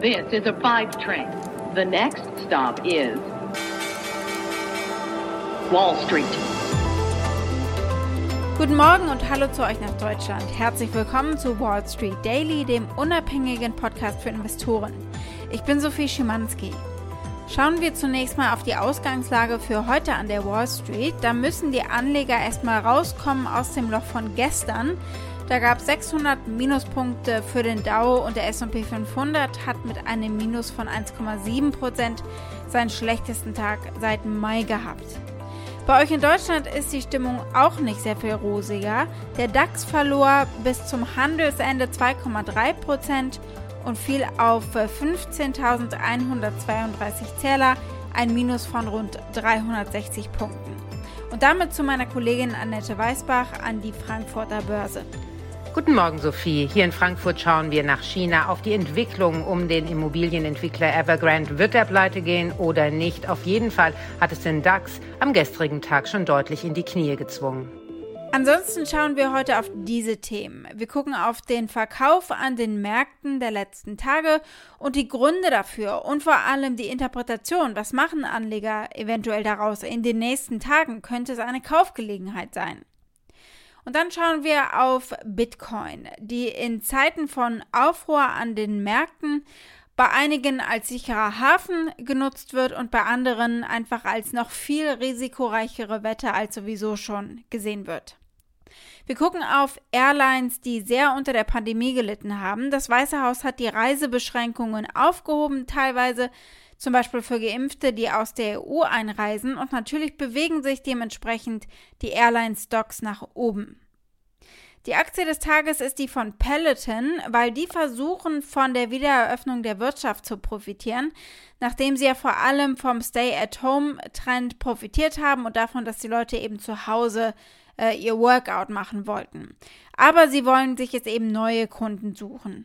This is a five train. The next stop is Wall Street. Guten Morgen und hallo zu euch nach Deutschland. Herzlich willkommen zu Wall Street Daily, dem unabhängigen Podcast für Investoren. Ich bin Sophie Schimanski. Schauen wir zunächst mal auf die Ausgangslage für heute an der Wall Street. Da müssen die Anleger erstmal rauskommen aus dem Loch von gestern. Da gab es 600 Minuspunkte für den Dow und der S&P 500 hat mit einem Minus von 1,7% seinen schlechtesten Tag seit Mai gehabt. Bei euch in Deutschland ist die Stimmung auch nicht sehr viel rosiger. Der DAX verlor bis zum Handelsende 2,3% und fiel auf 15.132 Zähler, ein Minus von rund 360 Punkten. Und damit zu meiner Kollegin Annette Weißbach an die Frankfurter Börse. Guten Morgen, Sophie. Hier in Frankfurt schauen wir nach China auf die Entwicklung um den Immobilienentwickler Evergrande. Wird er pleite gehen oder nicht? Auf jeden Fall hat es den DAX am gestrigen Tag schon deutlich in die Knie gezwungen. Ansonsten schauen wir heute auf diese Themen. Wir gucken auf den Verkauf an den Märkten der letzten Tage und die Gründe dafür und vor allem die Interpretation. Was machen Anleger eventuell daraus? In den nächsten Tagen könnte es eine Kaufgelegenheit sein. Und dann schauen wir auf Bitcoin, die in Zeiten von Aufruhr an den Märkten bei einigen als sicherer Hafen genutzt wird und bei anderen einfach als noch viel risikoreichere Wette als sowieso schon gesehen wird. Wir gucken auf Airlines, die sehr unter der Pandemie gelitten haben. Das Weiße Haus hat die Reisebeschränkungen aufgehoben, teilweise zum Beispiel für Geimpfte, die aus der EU einreisen. Und natürlich bewegen sich dementsprechend die Airline-Stocks nach oben. Die Aktie des Tages ist die von Peloton, weil die versuchen, von der Wiedereröffnung der Wirtschaft zu profitieren, nachdem sie ja vor allem vom Stay-at-Home-Trend profitiert haben und davon, dass die Leute eben zu Hause äh, ihr Workout machen wollten. Aber sie wollen sich jetzt eben neue Kunden suchen.